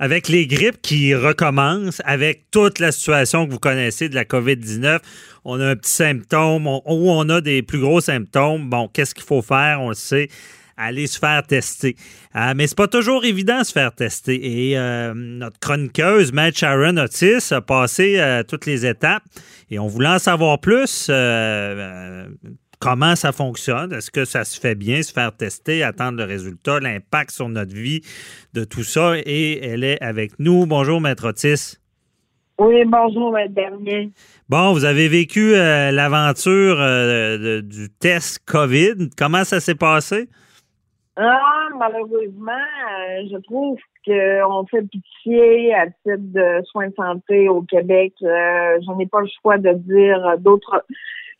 Avec les grippes qui recommencent, avec toute la situation que vous connaissez de la COVID-19, on a un petit symptôme ou on a des plus gros symptômes. Bon, qu'est-ce qu'il faut faire? On le sait aller se faire tester. Euh, mais c'est pas toujours évident de se faire tester. Et euh, notre chroniqueuse, Matt Sharon Otis, a passé euh, toutes les étapes et on voulait en savoir plus. Comment ça fonctionne? Est-ce que ça se fait bien, se faire tester, attendre le résultat, l'impact sur notre vie de tout ça? Et elle est avec nous. Bonjour, Maître Otis. Oui, bonjour, Maître Bernier. Bon, vous avez vécu l'aventure du test COVID. Comment ça s'est passé? Ah, malheureusement, euh, je trouve qu'on fait pitié à titre de soins de santé au Québec. Euh, je n'ai pas le choix de dire d'autres.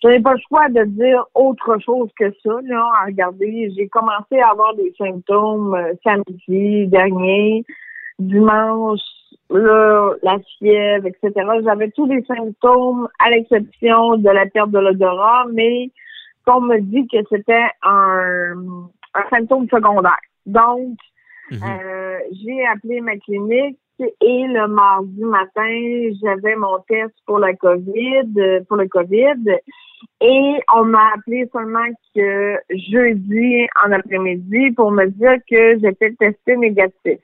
Je n'ai pas le choix de dire autre chose que ça. Là, à regarder, j'ai commencé à avoir des symptômes euh, samedi dernier, dimanche, là, la fièvre, etc. J'avais tous les symptômes à l'exception de la perte de l'odorat, mais qu'on me dit que c'était un un symptôme secondaire. Donc, mhm. euh, j'ai appelé ma clinique et le mardi matin, j'avais mon test pour la COVID, pour le COVID. Et on m'a appelé seulement que jeudi en après-midi pour me dire que j'étais testé négatif.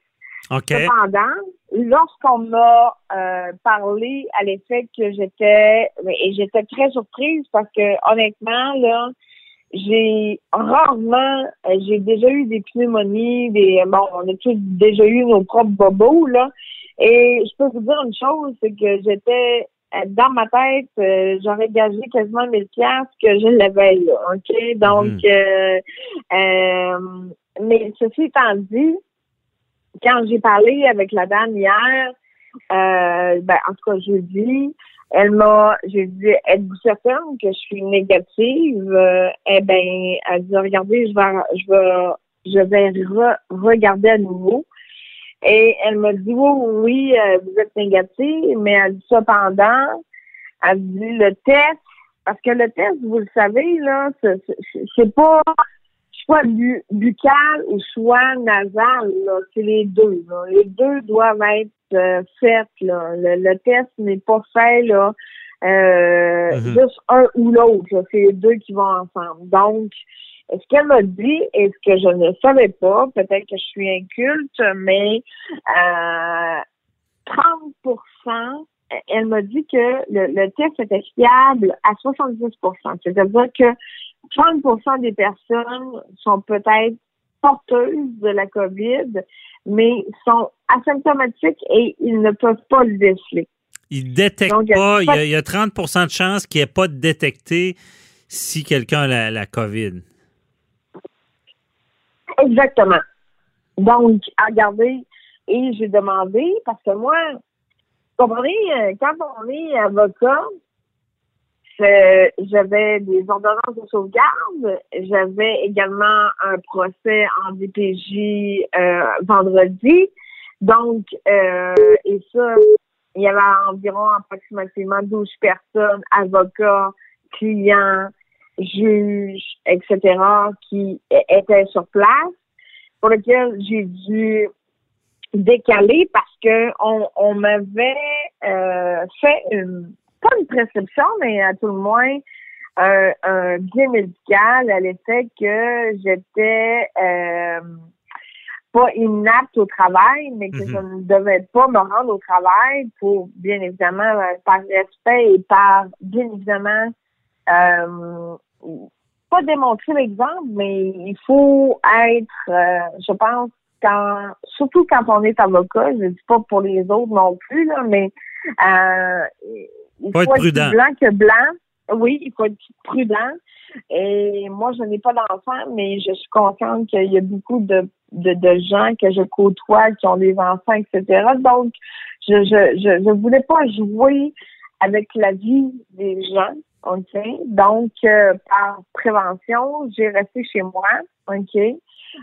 Cependant, lorsqu'on m'a euh, parlé à l'effet que j'étais, et j'étais très surprise parce que honnêtement, là, j'ai rarement, euh, j'ai déjà eu des pneumonies, des bon, on a tous déjà eu nos propres bobos là. Et je peux vous dire une chose, c'est que j'étais euh, dans ma tête, euh, j'aurais gagé quasiment 1000 pièces que je l'avais là, ok? Donc, mhm. mais ceci étant dit, quand j'ai parlé avec la dame hier, ben en tout cas jeudi, elle m'a, j'ai dit, êtes-vous certaine que je suis négative? Euh, eh ben, elle dit, regardez, je vais, je vais, je vais regarder à nouveau. Et elle m'a dit, oui, oui, euh, vous êtes négative, mais elle dit cependant, elle dit le test, parce que le test, vous le savez, là, c'est pas soit buccal ou soit nasal, c'est les deux. Les deux doivent être euh, faites. Là. Le, test n'est pas fait là, euh, mhm. juste un ou l'autre. C'est les deux qui vont ensemble. Donc, ce qu'elle m'a dit et ce que je ne savais pas, peut-être que je suis inculte, mais euh, 30% elle m'a dit que le, le, test était fiable à 70% C'est-à-dire que 30% des personnes sont peut-être porteuses de la COVID, mais sont asymptomatiques et ils ne peuvent pas le déceler. Ils ne détectent pas, il y, a, 30% de chances qu'il n'y ait pas de détecté si quelqu'un a la, COVID. Exactement. Donc, regardez, et j'ai demandé, parce que moi, vous comprenez, euh, quand on est avocat, j'avais des ordonnances de sauvegarde. J'avais également un procès en DPJ euh, vendredi. Donc, euh, et ça, il y avait environ approximativement 12 personnes, avocats, clients, juges, etc., qui étaient sur place, pour lesquels j'ai dû décaler parce que on, on m'avait euh, fait une pas une prescription, mais à tout le moins un, un bien médical à l'effet que j'étais euh, pas inapte au travail, mais que je mhm. ne devais pas me rendre au travail pour, bien évidemment, euh, par respect et par, bien évidemment, euh, pas démontrer l'exemple, mais il faut être, euh, je pense, quand, surtout quand on est avocat, je ne dis pas pour les autres non plus, là, mais euh, il faut, être, prudent. blanc que blanc. Oui, il faut être prudent. Et moi, je n'ai pas d'enfant, mais je suis consciente qu'il y a beaucoup de, de, de gens que je côtoie qui ont des enfants, etc. Donc, je je, je, je voulais pas jouer avec la vie des gens, OK? Donc, euh, par prévention, j'ai resté chez moi, OK?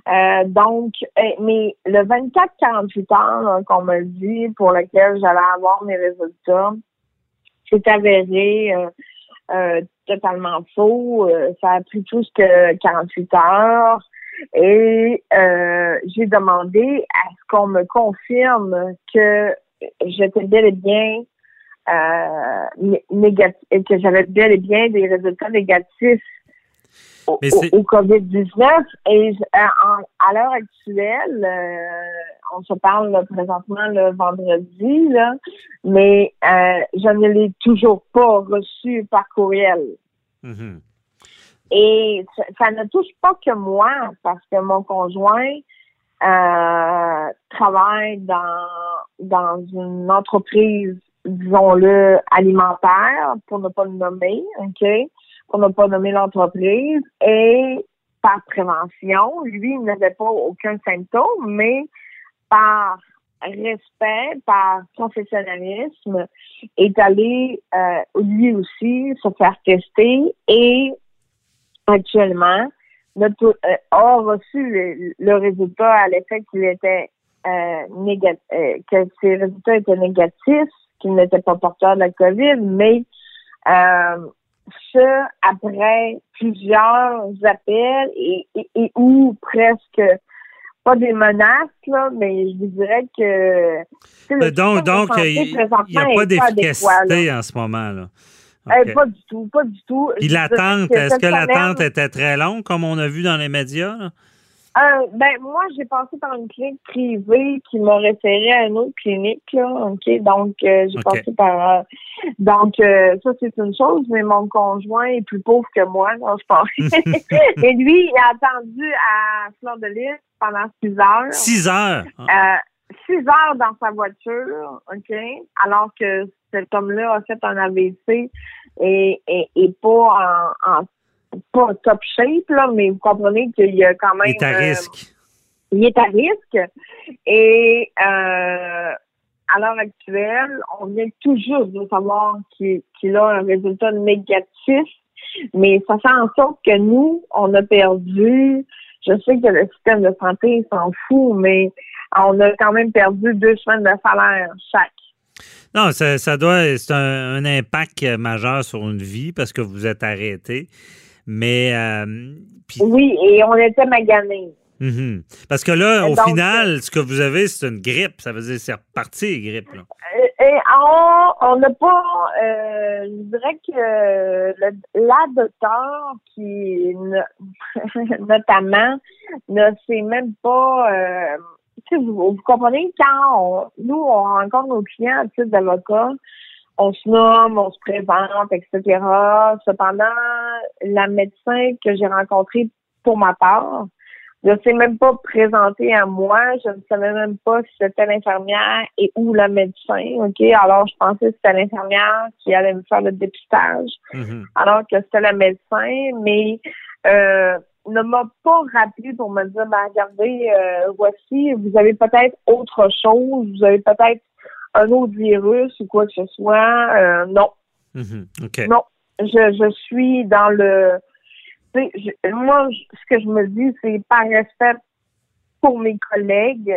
Euh, donc, eh, mais le 24-48 heures qu'on m'a dit pour lequel j'allais avoir mes résultats, c'est avéré euh, euh, totalement faux. ça a pris plus que 48 heures. Et j'ai demandé à ce qu'on me confirme que j'étais bel et bien euh, négatif, que j'avais bel et bien des résultats négatifs au, COVID-19. Et à l'heure actuelle, euh, on se parle présentement le vendredi, là, mais euh, je ne l'ai toujours pas reçu par courriel. Mm-hmm. Et ça, ne touche pas que moi, parce que mon conjoint euh, travaille dans dans une entreprise, disons-le, alimentaire, pour ne pas le nommer, OK? pour ne pas nommer l'entreprise, et par prévention, lui, il n'avait pas aucun symptôme, mais par respect, par professionnalisme, est allé euh, lui aussi se faire tester et actuellement notre, euh, a reçu le, résultat à l'effet qu'il était euh, négatif, euh, que ses résultats étaient négatifs, qu'il n'était pas porteur de la COVID, mais euh, ça après plusieurs appels et, et, ou presque pas des menaces, là, mais je vous dirais que... donc, donc il n'y a pas d'efficacité en ce moment. là. Euh, pas du tout, pas du tout. Puis l'attente, est-ce que l'attente était très longue, comme on a vu dans les médias? Euh, ben moi, j'ai passé par une clinique privée qui m'a référé à une autre clinique, là. OK? Donc euh, j'ai passé par euh, donc ça c'est une chose, mais mon conjoint est plus pauvre que moi, non, je pense. Et lui, il a attendu à Fleur de Lys pendant six heures. Six heures. six heures dans sa voiture, OK, alors que cet homme-là a fait un AVC et, et, et pas en, en pas top shape, là, mais vous comprenez qu'il y a quand même. Il est à euh, risque. il est à risque. Et euh, à l'heure actuelle, on vient toujours de savoir qu'il a un résultat négatif, mais ça fait en sorte que nous, on a perdu. Je sais que le système de santé s'en fout, mais on a quand même perdu deux semaines de salaire chaque. Non, ça, ça doit, c'est un, impact majeur sur une vie parce que vous êtes arrêté. Mais. Euh, oui, et on était maganés. Mhm. Parce que là, au final, ce que vous avez, c'est une grippe. Ça veut dire c'est reparti, grippe. Là. Euh, et on n'a pas. Euh, je dirais que le, la docteur qui, notamment, ne sait même pas. vous, vous, comprenez, quand on, nous, on rencontre nos clients à titre d'avocat, on se nomme, on se présente, etc. Cependant, la médecin que j'ai rencontrée pour ma part, ne s'est même pas présentée à moi. Je ne savais même pas si c'était l'infirmière et ou le médecin. OK? Alors, je pensais que c'était l'infirmière qui allait me faire le dépistage. Mm-hmm. Alors que c'était le médecin, mais euh, ne m'a pas rappelé pour me dire, ben, regardez, euh, voici, vous avez peut-être autre chose, vous avez peut-être un autre virus ou quoi que ce soit. Euh, non. Mm-hmm. Non. Je, je suis dans le. Moi, ce que je me dis, c'est par respect pour mes collègues,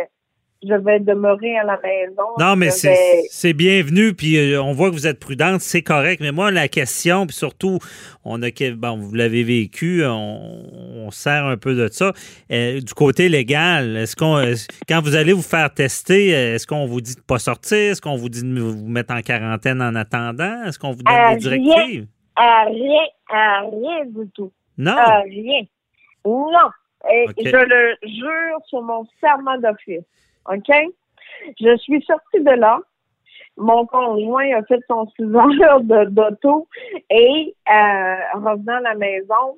je vais demeurer à la maison. Non, mais c'est bienvenu, puis euh, on voit que vous êtes prudente, c'est correct. Mais moi, la question, puis surtout, on a, bon, vous l'avez vécu, on, sert un peu de ça. Euh, du côté légal, est-ce qu'on, quand vous allez vous faire tester, est-ce qu'on vous dit de pas sortir? Est-ce qu'on vous dit de vous mettre en quarantaine en attendant? Est-ce qu'on vous donne des directives? Rien, rien du tout. Non. rien. Non. Et je le jure sur mon serment d'office. OK? Je suis sortie de là. Mon conjoint a fait son six heures d'auto et euh, revenant à la maison,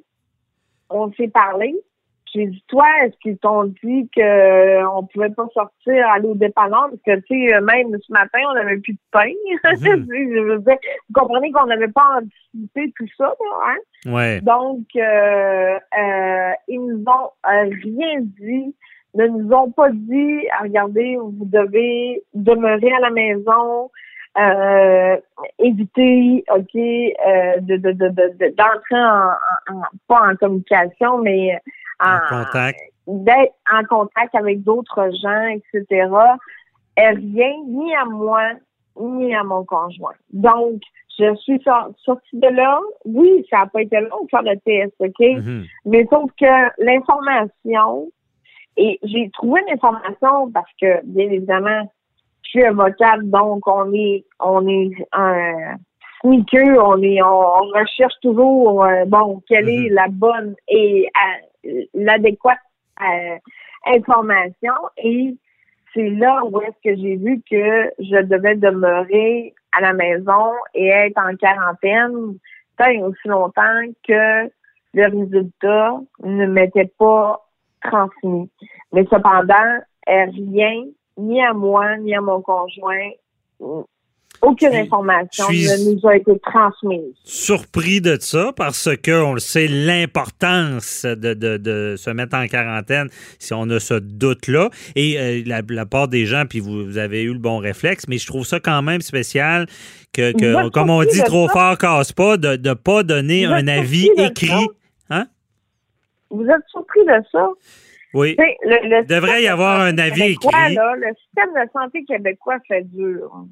on s'est parlé. J'ai dit, toi, est-ce qu'ils t'ont dit qu'on euh, pouvait pas sortir, aller au dépanneur? Parce que, tu sais, même ce matin, on n'avait plus de pain. Mhm. vous comprenez qu'on n'avait pas anticipé tout ça, hein? Ouais. Donc, euh, euh, ils nous ont rien dit ne nous ont pas dit, regardez, vous devez demeurer à la maison, euh, éviter, ok, euh, de, de, de, de, d'entrer en, en, pas en communication, mais en, contact, d'être en contact avec d'autres gens, etc. Et rien, ni à moi, ni à mon conjoint. Donc, je suis sortie de là. Oui, ça n'a pas été long de faire le test, OK? Mm-hmm. Mais sauf que l'information, et j'ai trouvé l'information parce que, bien évidemment, je suis avocate, donc on est on est un sneaker, on est on, recherche toujours euh, bon quelle est mm-hmm. la bonne et euh, l'adéquate euh, information et c'est là où est-ce que j'ai vu que je devais demeurer à la maison et être en quarantaine tant aussi longtemps que le résultat ne m'était pas transmis. Mais cependant, rien, ni à moi, ni à mon conjoint, aucune information ne nous a été transmise. Surpris de ça parce que on le sait l'importance de, de, se mettre en quarantaine si on a ce doute-là. Et euh, la, part des gens, puis vous, avez eu le bon réflexe, mais je trouve ça quand même spécial que, que comme on dit, trop fort casse pas, de ne pas donner un avis écrit. Hein? Vous êtes surpris de ça? Oui. Il devrait y avoir un avis écrit. le système de santé québécois fait dur.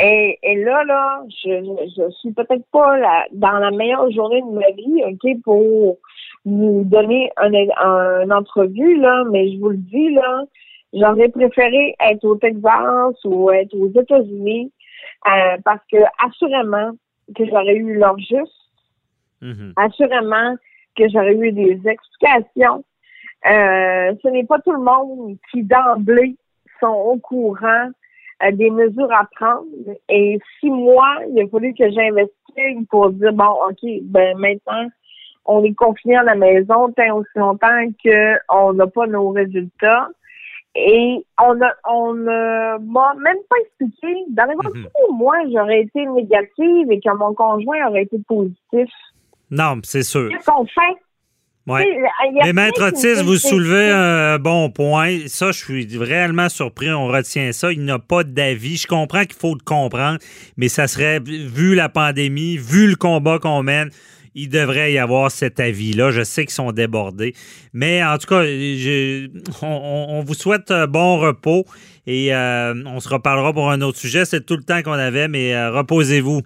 Et, et, là, là, je, je suis peut-être pas dans la meilleure journée de ma vie, OK, pour vous donner un, un, entrevue, là, mais je vous le dis, là, j'aurais préféré être au Texas ou être aux États-Unis euh, parce que assurément que j'aurais eu l'heure juste, mm-hmm. assurément que j'aurais eu des explications. Euh, ce n'est pas tout le monde qui d'emblée sont au courant euh, des mesures à prendre. Et six mois, il a fallu que j'investisse pour dire bon, ok, ben maintenant on est confiné à la maison tant aussi longtemps qu'on n'a pas nos résultats. Et on a, on m'a même pas expliqué. Dans les mm moi, j'aurais été négative et que mon conjoint aurait été positif. Non, c'est sûr. Qu'est-ce qu'on fait? Mais Maître Otis, vous soulevez un bon point. Ça, je suis réellement surpris. On retient ça. Il n'a pas d'avis. Je comprends qu'il faut le comprendre, mais ça serait, vu la pandémie, vu le combat qu'on mène, il devrait y avoir cet avis-là. Je sais qu'ils sont débordés. Mais en tout cas, on, vous souhaite un bon repos et euh, on se reparlera pour un autre sujet. C'est tout le temps qu'on avait, mais euh, reposez-vous.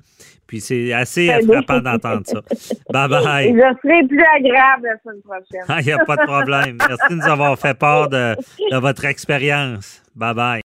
Puis c'est assez frappant d'entendre ça. Bye bye. Je serai plus agréable la semaine prochaine. Il n'y a pas de problème. Merci de nous avoir fait part de, de votre expérience. Bye bye.